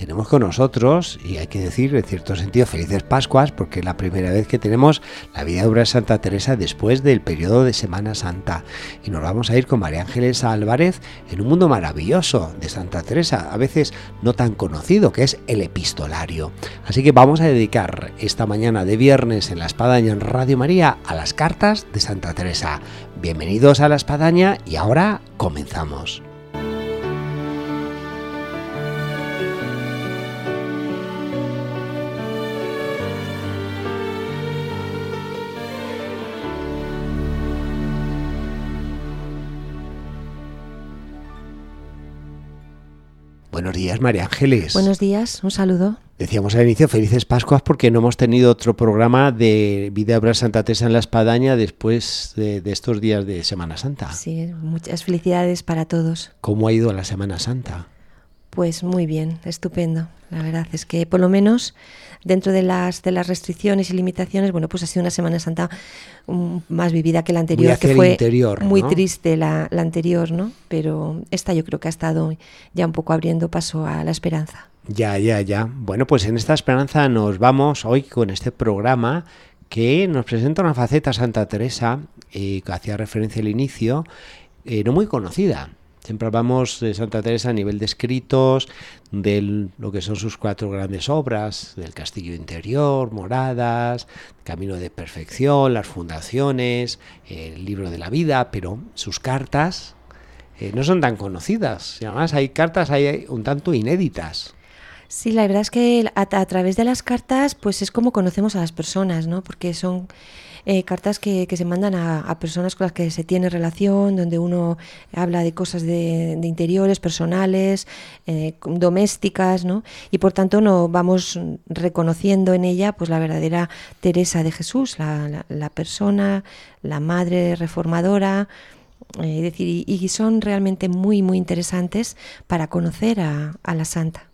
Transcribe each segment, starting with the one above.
tenemos con nosotros, y hay que decir en cierto sentido, felices Pascuas, porque es la primera vez que tenemos la vida de Santa Teresa después del periodo de Semana Santa. Y nos vamos a ir con María Ángeles Álvarez en un mundo maravilloso de Santa Teresa, a veces no tan conocido, que es el epistolario. Así que vamos a dedicar esta mañana de viernes en la Espadaña en Radio María a las cartas de Santa Teresa. Bienvenidos a la Espadaña y ahora comenzamos. Días, María Ángeles. Buenos días, un saludo. Decíamos al inicio, felices Pascuas porque no hemos tenido otro programa de Vida Obra Santa Teresa en la Espadaña después de, de, estos días de Semana Santa. Sí, muchas felicidades para todos. ¿Cómo ha ido la Semana Santa? Pues muy bien, estupendo. La verdad es que por lo menos dentro de las de las restricciones y limitaciones, bueno, pues ha sido una Semana Santa um, más vivida que la anterior, que fue interior, muy ¿no? triste la, la anterior, ¿no? Pero esta yo creo que ha estado ya un poco abriendo paso a la esperanza. Ya, ya, ya. Bueno, pues en esta esperanza nos vamos hoy con este programa que nos presenta una faceta Santa Teresa, eh, que hacía referencia al inicio, eh, no muy conocida. Siempre hablamos de Santa Teresa a nivel de escritos, de lo que son sus cuatro grandes obras, del Castillo Interior, Moradas, Camino de Perfección, las fundaciones, el libro de la vida, pero sus cartas eh, no son tan conocidas. Además hay cartas hay un tanto inéditas. Sí, la verdad es que a, través de las cartas, pues es como conocemos a las personas, ¿no? Porque son eh, cartas que, que, se mandan a, a, personas con las que se tiene relación, donde uno habla de cosas de, de interiores, personales, eh, domésticas, ¿no? Y por tanto no vamos reconociendo en ella, pues la verdadera Teresa de Jesús, la, la, la persona, la madre reformadora. Eh, es decir, y, y, son realmente muy, muy interesantes para conocer a, a la santa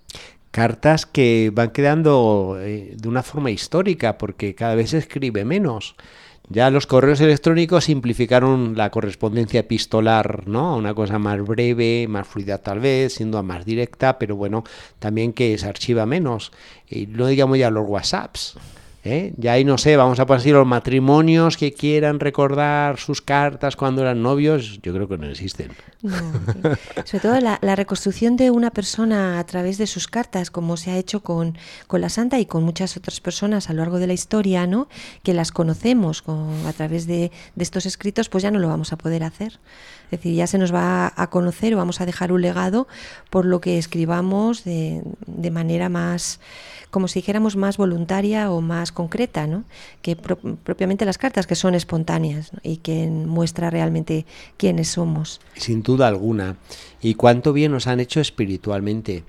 cartas que van quedando eh, de una forma histórica porque cada vez se escribe menos. Ya los correos electrónicos simplificaron la correspondencia epistolar, ¿no? Una cosa más breve, más fluida tal vez, siendo más directa, pero bueno, también que se archiva menos. Y no digamos ya los WhatsApps. ¿Eh? Ya ahí no sé, vamos a así los matrimonios que quieran recordar sus cartas cuando eran novios, yo creo que no existen. Sobre todo la, reconstrucción de una persona a través de sus cartas, como se ha hecho con, con, la santa y con muchas otras personas a lo largo de la historia, ¿no? que las conocemos con, a través de, de estos escritos, pues ya no lo vamos a poder hacer. Es decir, ya se nos va a conocer o vamos a dejar un legado por lo que escribamos de, de manera más, como si dijéramos, más voluntaria o más concreta, ¿no? que pro propiamente las cartas, que son espontáneas y que muestra realmente quiénes somos. Sin duda alguna. Y cuánto bien nos han hecho espiritualmente.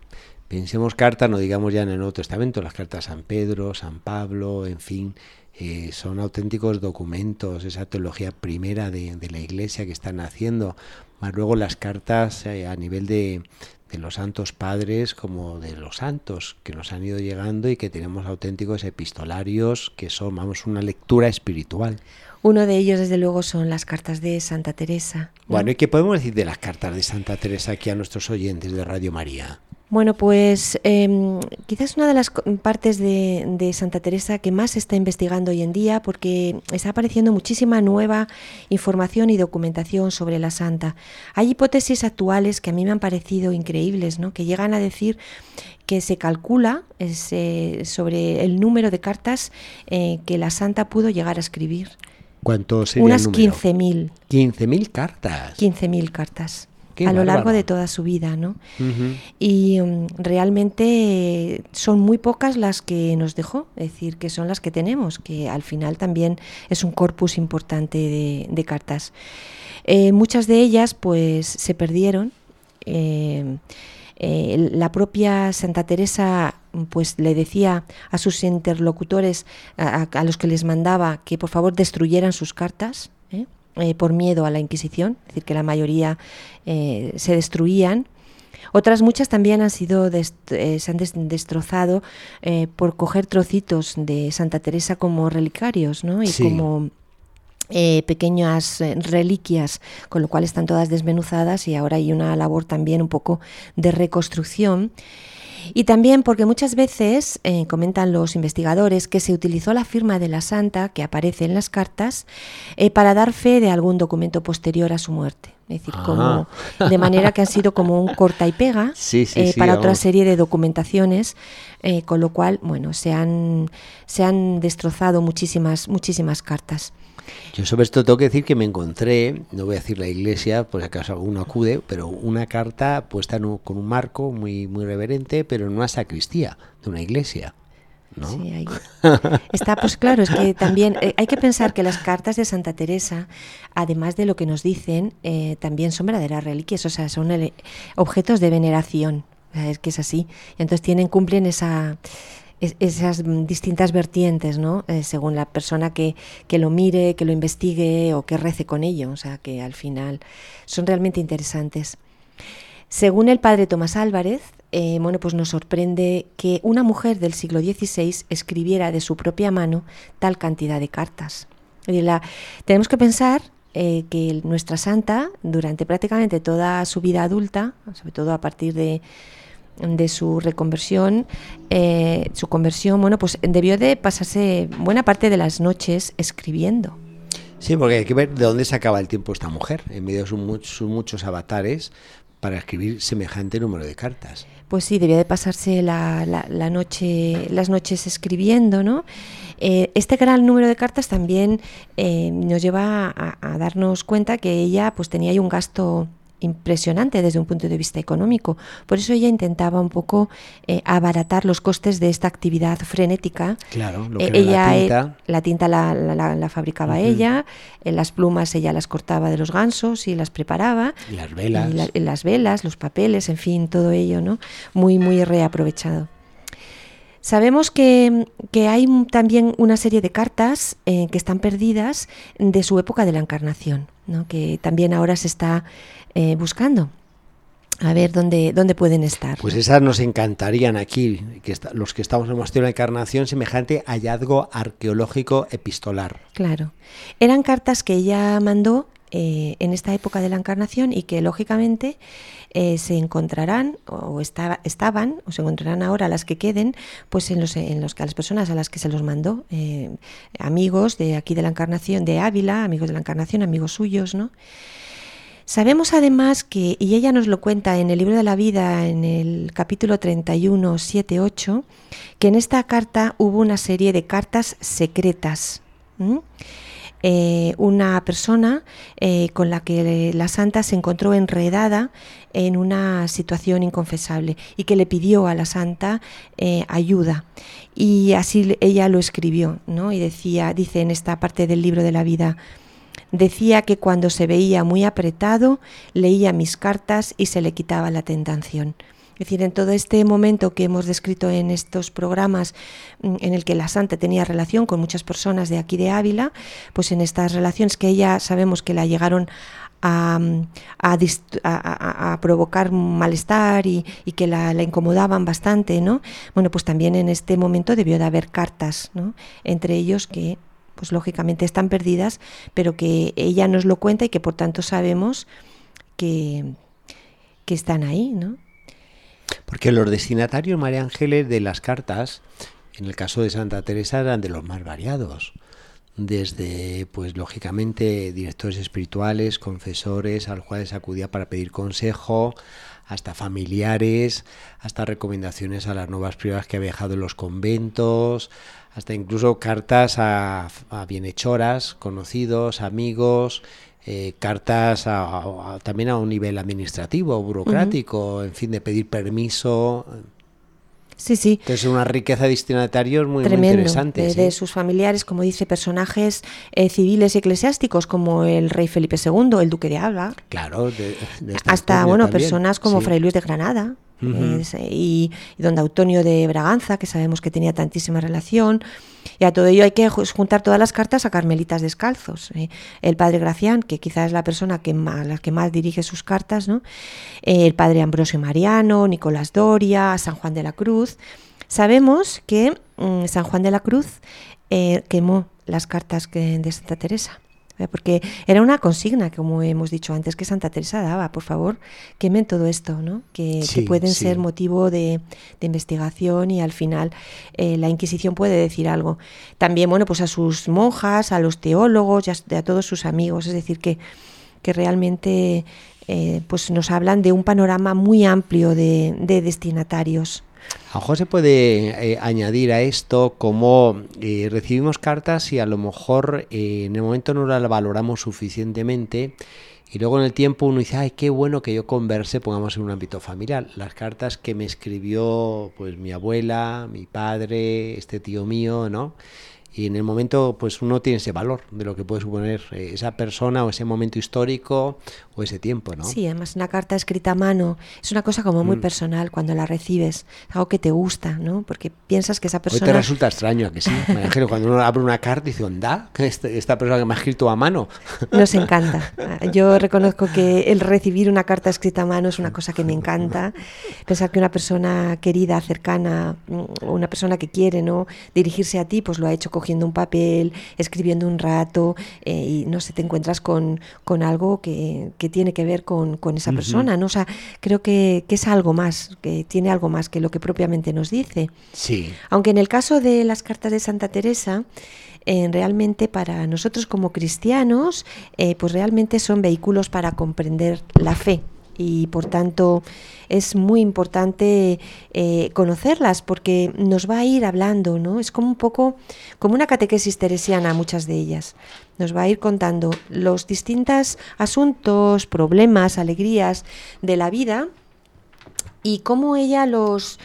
Pensemos cartas, no digamos ya en el Nuevo Testamento, las cartas San Pedro, San Pablo, en fin, eh, son auténticos documentos, esa teología primera de, de, la Iglesia que están haciendo, más luego las cartas eh, a nivel de, de, los santos padres como de los santos que nos han ido llegando y que tenemos auténticos epistolarios que son, vamos, una lectura espiritual. Uno de ellos, desde luego, son las cartas de Santa Teresa. ¿no? Bueno, ¿y qué podemos decir de las cartas de Santa Teresa aquí a nuestros oyentes de Radio María? Bueno, pues eh, quizás una de las partes de, de, Santa Teresa que más se está investigando hoy en día porque está apareciendo muchísima nueva información y documentación sobre la santa. Hay hipótesis actuales que a mí me han parecido increíbles, ¿no? que llegan a decir que se calcula ese, sobre el número de cartas eh, que la santa pudo llegar a escribir. ¿Cuántos sería Unas 15.000. 15.000 cartas. 15.000 cartas. Qué a lo largo de toda su vida, ¿no? Uh -huh. Y um, realmente son muy pocas las que nos dejó, es decir, que son las que tenemos, que al final también es un corpus importante de, de cartas. Eh, muchas de ellas, pues, se perdieron. Eh, eh, la propia Santa Teresa pues le decía a sus interlocutores, a, los que les mandaba, que por favor destruyeran sus cartas. ¿Eh? Eh, por miedo a la Inquisición, es decir, que la mayoría eh, se destruían. Otras muchas también han sido se han destrozado por coger trocitos de Santa Teresa como relicarios, ¿no? Y como pequeñas reliquias, con lo cual están todas desmenuzadas y ahora hay una labor también un poco de reconstrucción. Y también porque muchas veces, eh, comentan los investigadores, que se utilizó la firma de la santa que aparece en las cartas eh, para dar fe de algún documento posterior a su muerte. Es decir, como, ah. de manera que han sido como un corta y pega eh, para otra serie de documentaciones, con lo cual, bueno, se han, se han destrozado muchísimas, muchísimas cartas. Yo sobre esto tengo que decir que me encontré, no voy a decir la iglesia, por si acaso alguno acude, pero una carta puesta con un marco muy, muy reverente, pero en una sacristía de una iglesia. ¿No? Sí, está, pues claro, es que también eh, hay que pensar que las cartas de Santa Teresa, además de lo que nos dicen, eh, también son verdaderas reliquias, o sea, son objetos de veneración, es que es así. Entonces tienen, cumplen esa, esas distintas vertientes, ¿no? Eh, según la persona que, que, lo mire, que lo investigue o que rece con ello. O sea, que al final son realmente interesantes. Según el padre Tomás Álvarez, eh, bueno, pues nos sorprende que una mujer del siglo XVI escribiera de su propia mano tal cantidad de cartas. La, tenemos que pensar eh, que nuestra santa, durante prácticamente toda su vida adulta, sobre todo a partir de, de su reconversión, eh, su conversión, bueno, pues debió de pasarse buena parte de las noches escribiendo. Sí, porque hay que ver de dónde sacaba el tiempo esta mujer, en medio de sus, muchos avatares, para escribir semejante número de cartas. Pues sí, debía de pasarse la, noche, las noches escribiendo, ¿no? Eh, este gran número de cartas también eh, nos lleva a, a, darnos cuenta que ella pues tenía ahí un gasto impresionante desde un punto de vista económico. Por eso ella intentaba un poco eh, abaratar los costes de esta actividad frenética. Claro, lo que ella, la tinta, la, tinta la, fabricaba ella, eh, las plumas ella las cortaba de los gansos y las preparaba. Y las velas. las velas, los papeles, en fin, todo ello, ¿no? Muy, muy reaprovechado. Sabemos que, hay también una serie de cartas eh, que están perdidas de su época de la Encarnación, ¿no? que también ahora se está eh, buscando. A ver dónde, dónde pueden estar. Pues esas nos encantarían aquí, que los que estamos en el Monasterio de la Encarnación, semejante hallazgo arqueológico epistolar. Claro. Eran cartas que ella mandó eh, en esta época de la Encarnación y que lógicamente eh, se encontrarán o estaban o se encontrarán ahora las que queden pues en los en los que a las personas a las que se los mandó amigos de aquí de la Encarnación de Ávila amigos de la Encarnación amigos suyos no Sabemos además que, y ella nos lo cuenta en el libro de la vida, en el capítulo 31, 7, 8, que en esta carta hubo una serie de cartas secretas. Eh, una persona eh, con la que la santa se encontró enredada en una situación inconfesable y que le pidió a la santa eh, ayuda. Y así ella lo escribió, ¿no? Y decía, dice en esta parte del libro de la vida, Decía que cuando se veía muy apretado, leía mis cartas y se le quitaba la tentación. Es decir, en todo este momento que hemos descrito en estos programas mm, en el que la santa tenía relación con muchas personas de aquí de Ávila, pues en estas relaciones que ella sabemos que la llegaron a, a, provocar malestar y, que la, incomodaban bastante, ¿no? Bueno, pues también en este momento debió de haber cartas, ¿no? Entre ellos que pues lógicamente están perdidas, pero que ella nos lo cuenta y que por tanto sabemos que están ahí, ¿no? Porque los destinatarios, María Ángeles, de las cartas, en el caso de Santa Teresa, eran de los más variados. Desde, pues lógicamente, directores espirituales, confesores, a los cuales acudía para pedir consejo, hasta familiares, hasta recomendaciones a las nuevas privadas que había dejado en los conventos, hasta incluso cartas a, bienhechoras, conocidos, amigos, eh, cartas también a un nivel administrativo, burocrático, en fin, de pedir permiso. Sí, sí. es una riqueza de destinatarios muy, interesante. De, sus familiares, como dice, personajes eh, civiles y eclesiásticos como el rey Felipe II, el duque de Alba. Claro, hasta bueno personas como Fray Luis de Granada. y, donde Antonio de Braganza, que sabemos que tenía tantísima relación. Y a todo ello hay que juntar todas las cartas a Carmelitas Descalzos. ¿eh? El padre Gracián, que quizás es la persona que más, la que más dirige sus cartas, ¿no? el padre Ambrosio Mariano, Nicolás Doria, San Juan de la Cruz. Sabemos que mm, San Juan de la Cruz eh, quemó las cartas de Santa Teresa. ¿Eh? porque era una consigna, como hemos dicho antes, que Santa Teresa daba, por favor, quemen todo esto, ¿no? que, pueden ser motivo de, investigación y al final eh, la Inquisición puede decir algo. También, bueno, pues a sus monjas, a los teólogos y a, todos sus amigos, es decir, que, que realmente eh, pues nos hablan de un panorama muy amplio de, de destinatarios. A lo mejor se puede eh, añadir a esto como eh, recibimos cartas y a lo mejor eh, en el momento no las valoramos suficientemente y luego en el tiempo uno dice, ay, qué bueno que yo converse, pongamos en un ámbito familiar. Las cartas que me escribió pues mi abuela, mi padre, este tío mío, ¿no? Y en el momento pues uno tiene ese valor de lo que puede suponer eh, esa persona o ese momento histórico o ese tiempo, ¿no? Sí, además una carta escrita a mano es una cosa como muy mm. personal cuando la recibes, algo que te gusta, ¿no? Porque piensas que esa persona... Hoy te resulta extraño, que sí, cuando uno abre una carta y dice, onda, este, esta persona que me ha escrito a mano. Nos encanta. Yo reconozco que el recibir una carta escrita a mano es una cosa que me encanta. Pensar que una persona querida, cercana, mm, una persona que quiere, ¿no? Dirigirse a ti, pues lo ha hecho cogiendo un papel, escribiendo un rato eh, y no sé, te encuentras con, con algo que, que, tiene que ver con, con esa persona, ¿no? O sea, creo que, que, es algo más, que tiene algo más que lo que propiamente nos dice. Sí. Aunque en el caso de las cartas de Santa Teresa, eh, realmente para nosotros como cristianos, eh, pues realmente son vehículos para comprender la fe y por tanto es muy importante eh, conocerlas porque nos va a ir hablando, ¿no? Es como un poco como una catequesis teresiana, muchas de ellas. Nos va a ir contando los distintos asuntos, problemas, alegrías de la vida y cómo ella los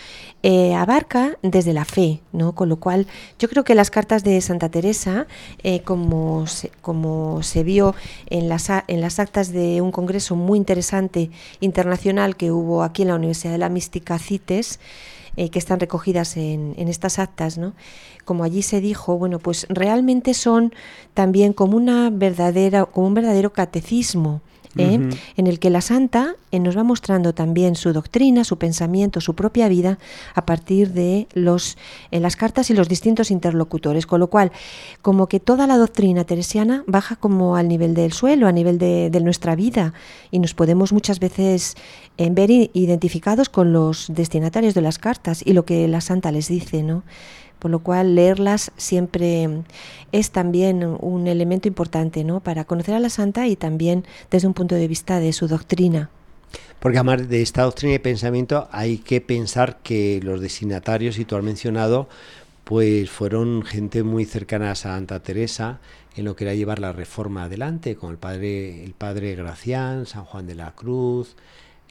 eh, abarca desde la fe, ¿no? Con lo cual, yo creo que las cartas de Santa Teresa, eh, como, se, como se vio en las, en las actas de un congreso muy interesante internacional que hubo aquí en la Universidad de la Mística CITES, eh, que están recogidas en, en, estas actas, ¿no? Como allí se dijo, bueno, pues realmente son también como una verdadera, como un verdadero catecismo ¿eh? en el que la santa eh, nos va mostrando también su doctrina, su pensamiento, su propia vida a partir de los, en las cartas y los distintos interlocutores, con lo cual como que toda la doctrina teresiana baja como al nivel del suelo, a nivel de, nuestra vida y nos podemos muchas veces eh, ver identificados con los destinatarios de las cartas y lo que la santa les dice, ¿no? Por lo cual leerlas siempre es también un elemento importante ¿no? para conocer a la santa y también desde un punto de vista de su doctrina. Porque además de esta doctrina y pensamiento hay que pensar que los destinatarios, y tú has mencionado, pues fueron gente muy cercana a Santa Teresa en lo que era llevar la reforma adelante, con el padre, el padre Gracián, San Juan de la Cruz,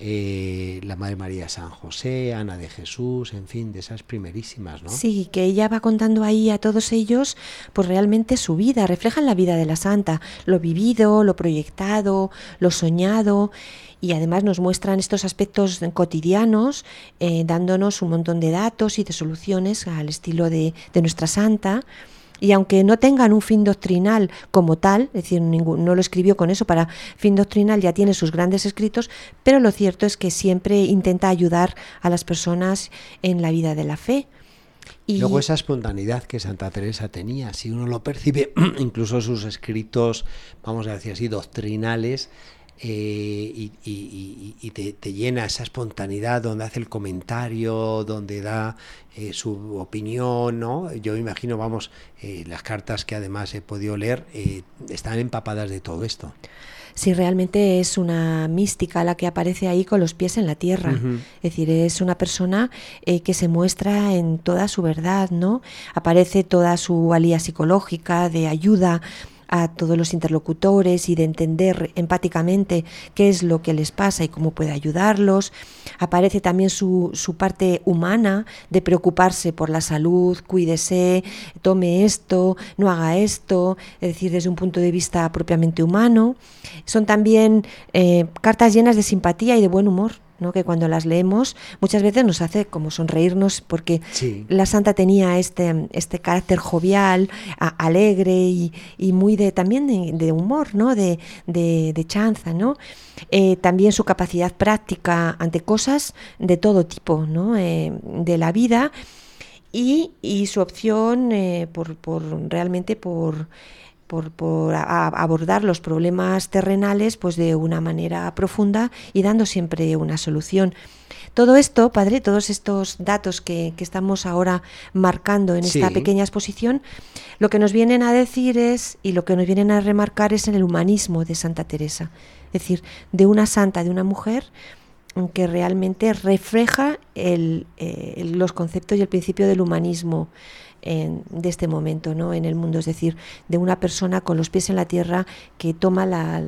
eh, la Madre María San José, Ana de Jesús, en fin, de esas primerísimas, ¿no? Sí, que ella va contando ahí a todos ellos, pues realmente su vida, reflejan la vida de la santa, lo vivido, lo proyectado, lo soñado, y además nos muestran estos aspectos cotidianos, eh, dándonos un montón de datos y de soluciones al estilo de, de nuestra santa y aunque no tengan un fin doctrinal como tal, es decir, no lo escribió con eso, para fin doctrinal ya tiene sus grandes escritos, pero lo cierto es que siempre intenta ayudar a las personas en la vida de la fe. Y Luego esa espontaneidad que Santa Teresa tenía, si uno lo percibe, incluso sus escritos, vamos a decir así, doctrinales, eh, y, te, llena esa espontaneidad donde hace el comentario, donde da eh, su opinión, ¿no? Yo me imagino, vamos, eh, las cartas que además he podido leer están empapadas de todo esto. Sí, realmente es una mística la que aparece ahí con los pies en la tierra. Es decir, es una persona que se muestra en toda su verdad, ¿no? Aparece toda su valía psicológica de ayuda a todos los interlocutores y de entender empáticamente qué es lo que les pasa y cómo puede ayudarlos. Aparece también su, su parte humana de preocuparse por la salud, cuídese, tome esto, no haga esto, es decir, desde un punto de vista propiamente humano. Son también eh, cartas llenas de simpatía y de buen humor ¿no? que cuando las leemos muchas veces nos hace como sonreírnos porque la santa tenía este, este carácter jovial, alegre y, muy de también de, humor, ¿no? de, de, chanza, ¿no? Eh, también su capacidad práctica ante cosas de todo tipo ¿no? Eh, de la vida y, y su opción eh, por, por, realmente por por, abordar los problemas terrenales pues de una manera profunda y dando siempre una solución. Todo esto, padre, todos estos datos que, estamos ahora marcando en esta pequeña exposición, lo que nos vienen a decir es, y lo que nos vienen a remarcar es en el humanismo de Santa Teresa, es decir, de una santa, de una mujer que realmente refleja el, eh, los conceptos y el principio del humanismo de este momento ¿no? en el mundo, es decir, de una persona con los pies en la tierra que toma la,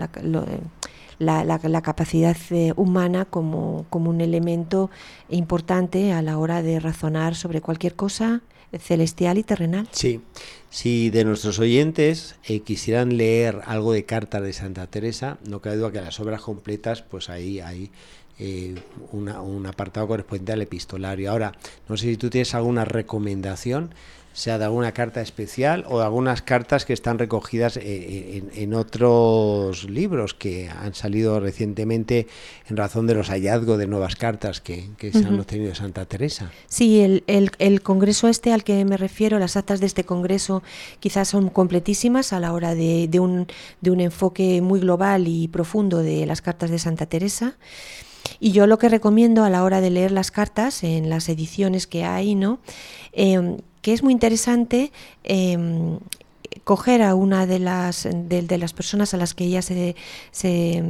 la, la, capacidad eh, humana como, como un elemento importante a la hora de razonar sobre cualquier cosa celestial y terrenal. Sí, si de nuestros oyentes eh, quisieran leer algo de cartas de Santa Teresa, no cabe duda que las obras completas, pues ahí hay eh, un apartado correspondiente al epistolario. Ahora, no sé si tú tienes alguna recomendación sea de alguna carta especial o de algunas cartas que están recogidas eh, en, otros libros que han salido recientemente en razón de los hallazgos de nuevas cartas que, se han obtenido de Santa Teresa. Sí, el, el, congreso este al que me refiero, las actas de este congreso quizás son completísimas a la hora de, de, un, de un enfoque muy global y profundo de las cartas de Santa Teresa. Y yo lo que recomiendo a la hora de leer las cartas en las ediciones que hay, ¿no? Eh, que es muy interesante em, coger a una de las, de, las personas a las que ella se, se,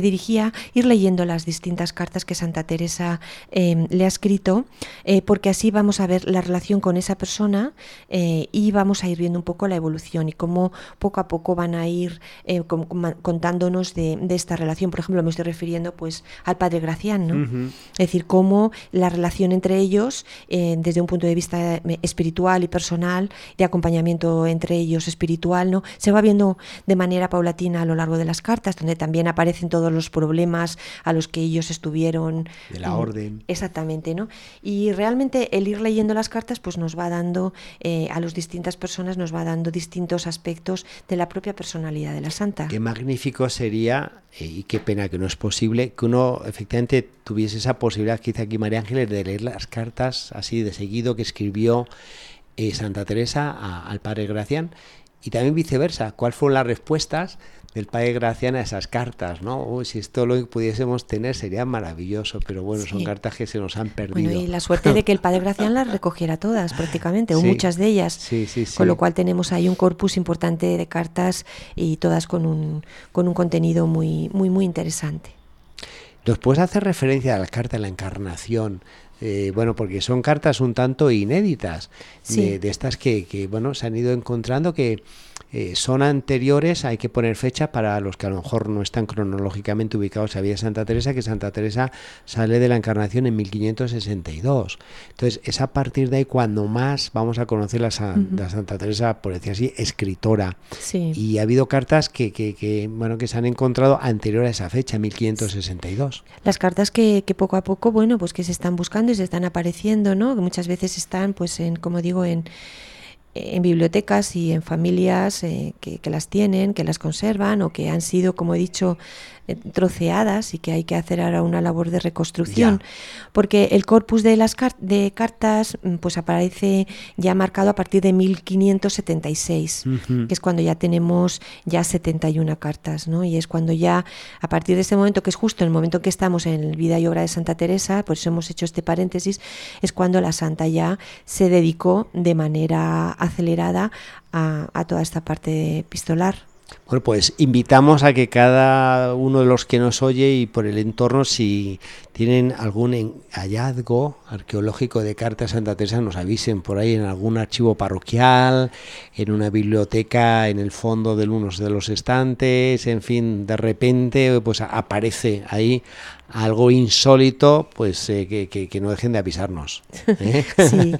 dirigía. ir leyendo las distintas cartas que Santa Teresa em, le ha escrito, eh, porque así vamos a ver la relación con esa persona eh, y vamos a ir viendo un poco la evolución y cómo poco a poco van a ir eh, contándonos de, esta relación. Por ejemplo, me estoy refiriendo pues al Padre Gracián, ¿no? Es decir, cómo la relación entre ellos, desde un punto de vista espiritual y personal, de acompañamiento entre ellos, espiritual, ¿no? Se va viendo de manera paulatina a lo largo de las cartas, donde también aparecen todos los problemas a los que ellos estuvieron. De la orden. Exactamente, ¿no? Y realmente el ir leyendo las cartas, pues nos va dando, eh, a las distintas personas, nos va dando distintos aspectos de la propia personalidad de la santa. Qué magnífico sería, eh, y qué pena que no es posible, que uno efectivamente tuviese esa posibilidad, quizá aquí María Ángeles, de leer las cartas así de seguido que escribió eh, Santa Teresa al padre Gracián y también viceversa, cuáles fueron las respuestas del padre Gracián a esas cartas, ¿no? si esto lo pudiésemos tener sería maravilloso, pero bueno, son cartas que se nos han perdido. y la suerte de que el padre Gracián las recogiera todas prácticamente, o muchas de ellas, con lo cual tenemos ahí un corpus importante de cartas y todas con un, con un contenido muy, muy, muy interesante. ¿Nos puedes hacer referencia a la carta de la Encarnación eh, bueno, porque son cartas un tanto inéditas, de, estas que, que, bueno, se han ido encontrando que eh, son anteriores, hay que poner fecha para los que a lo mejor no están cronológicamente ubicados. Había Santa Teresa, que Santa Teresa sale de la Encarnación en 1562. Entonces, es a partir de ahí cuando más vamos a conocer la, Santa Teresa, por decir así, escritora. Y ha habido cartas que, que, bueno, que se han encontrado anterior a esa fecha, 1562. Las cartas que, que poco a poco, bueno, pues que se están buscando y se están apareciendo, ¿no? Que muchas veces están, pues, en, como digo, en en bibliotecas y en familias eh, que, que, las tienen, que las conservan o que han sido, como he dicho, eh, troceadas y que hay que hacer ahora una labor de reconstrucción, porque el corpus de las de cartas mm, pues aparece ya marcado a partir de 1576, que es cuando ya tenemos ya 71 cartas, ¿no? Y es cuando ya a partir de ese momento que es justo el momento en que estamos en el vida y obra de Santa Teresa, por eso hemos hecho este paréntesis, es cuando la santa ya se dedicó de manera acelerada a, a toda esta parte epistolar. Bueno, pues invitamos a que cada uno de los que nos oye y por el entorno, si tienen algún hallazgo arqueológico de cartas Santa Teresa, nos avisen por ahí en algún archivo parroquial, en una biblioteca, en el fondo de uno de los estantes, en fin, de repente pues aparece ahí algo insólito, pues eh, que, no dejen de avisarnos. ¿eh? sí,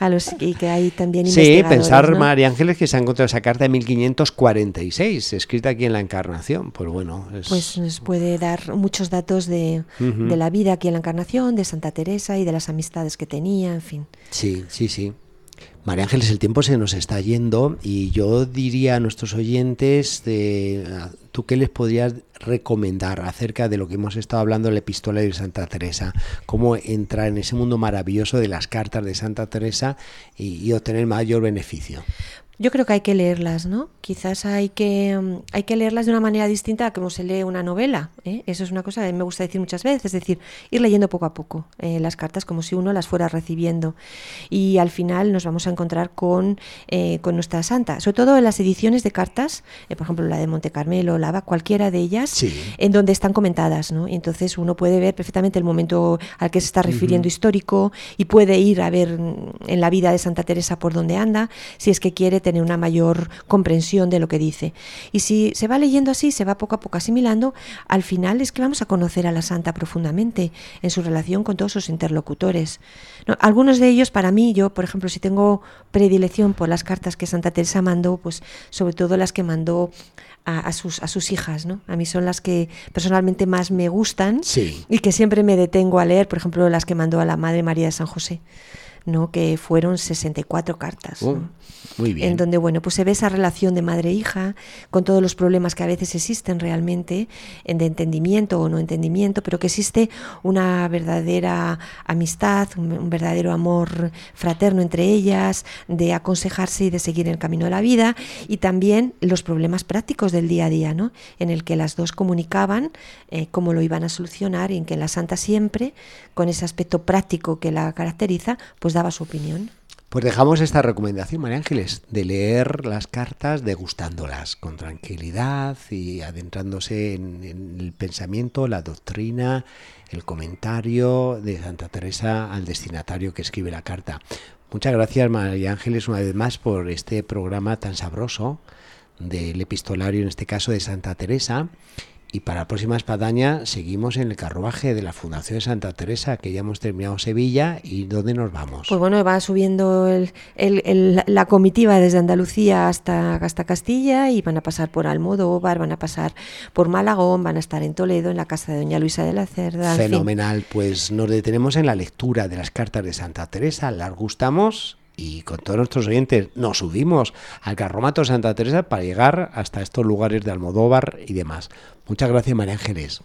a los y que hay también Sí, pensar, María Ángeles, que se ha encontrado esa carta de 1546 es escrita aquí en la Encarnación. Pues bueno, pues nos puede dar muchos datos de, de la vida aquí en la Encarnación, de Santa Teresa y de las amistades que tenía, en fin. Sí, sí, sí. María Ángeles, el tiempo se nos está yendo y yo diría a nuestros oyentes, de, ¿tú qué les podrías recomendar acerca de lo que hemos estado hablando en la epístola de Santa Teresa? ¿Cómo entrar en ese mundo maravilloso de las cartas de Santa Teresa y, y obtener mayor beneficio? Yo creo que hay que leerlas, ¿no? Quizás hay que, mm, hay que leerlas de una manera distinta a como se lee una novela. ¿eh? Eso es una cosa que me gusta decir muchas veces, es decir, ir leyendo poco a poco eh, las cartas como si uno las fuera recibiendo. Y al final nos vamos a encontrar con, eh, con nuestra santa, sobre todo en las ediciones de cartas, por ejemplo la de Monte Carmelo, la cualquiera de ellas, en donde están comentadas. ¿no? Y entonces uno puede ver perfectamente el momento al que se está refiriendo histórico y puede ir a ver mm, en la vida de Santa Teresa por dónde anda, si es que quiere tener una mayor comprensión de lo que dice. Y si se va leyendo así, se va poco a poco asimilando, al final es que vamos a conocer a la santa profundamente en su relación con todos sus interlocutores. algunos de ellos, para mí, yo, por ejemplo, si tengo predilección por las cartas que Santa Teresa mandó, pues sobre todo las que mandó a, sus, a sus hijas, ¿no? A mí son las que personalmente más me gustan y que siempre me detengo a leer, por ejemplo, las que mandó a la Madre María de San José. ¿No? que fueron 64 cartas. Oh, muy bien. En donde bueno, pues se ve esa relación de madre-hija, con todos los problemas que a veces existen realmente, de entendimiento o no entendimiento, pero que existe una verdadera amistad, un, verdadero amor fraterno entre ellas, de aconsejarse y de seguir el camino de la vida, y también los problemas prácticos del día a día, ¿no? en el que las dos comunicaban eh, cómo lo iban a solucionar y en que la santa siempre, con ese aspecto práctico que la caracteriza, pues daba su opinión. Pues dejamos esta recomendación, María Ángeles, de leer las cartas degustándolas con tranquilidad y adentrándose en, el pensamiento, la doctrina, el comentario de Santa Teresa al destinatario que escribe la carta. Muchas gracias, María Ángeles, una vez más por este programa tan sabroso del epistolario, en este caso de Santa Teresa. Y para la próxima espadaña seguimos en el carruaje de la Fundación de Santa Teresa, que ya hemos terminado Sevilla. ¿Y dónde nos vamos? Pues bueno, va subiendo la comitiva desde Andalucía hasta, hasta Castilla y van a pasar por Almodóvar, van a pasar por Malagón, van a estar en Toledo, en la casa de Doña Luisa de la Cerda. Fenomenal, pues nos detenemos en la lectura de las cartas de Santa Teresa, las gustamos y con todos nuestros oyentes nos subimos al Carromato Santa Teresa para llegar hasta estos lugares de Almodóvar y demás. Muchas gracias, María Ángeles.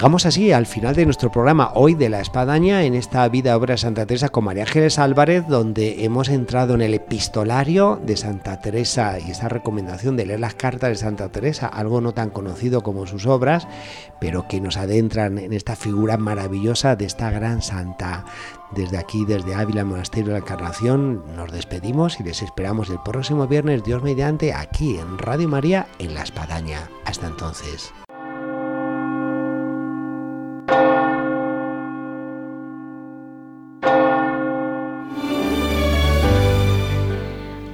Llegamos así al final de nuestro programa hoy de la Espadaña en esta vida obra de Santa Teresa con María Ángeles Álvarez, donde hemos entrado en el epistolario de Santa Teresa y esa recomendación de leer las cartas de Santa Teresa, algo no tan conocido como sus obras, pero que nos adentran en esta figura maravillosa de esta gran santa. Desde aquí, desde Ávila, Monasterio de la Encarnación, nos despedimos y les esperamos el próximo viernes, Dios mediante, aquí en Radio María, en La Espadaña. Hasta entonces.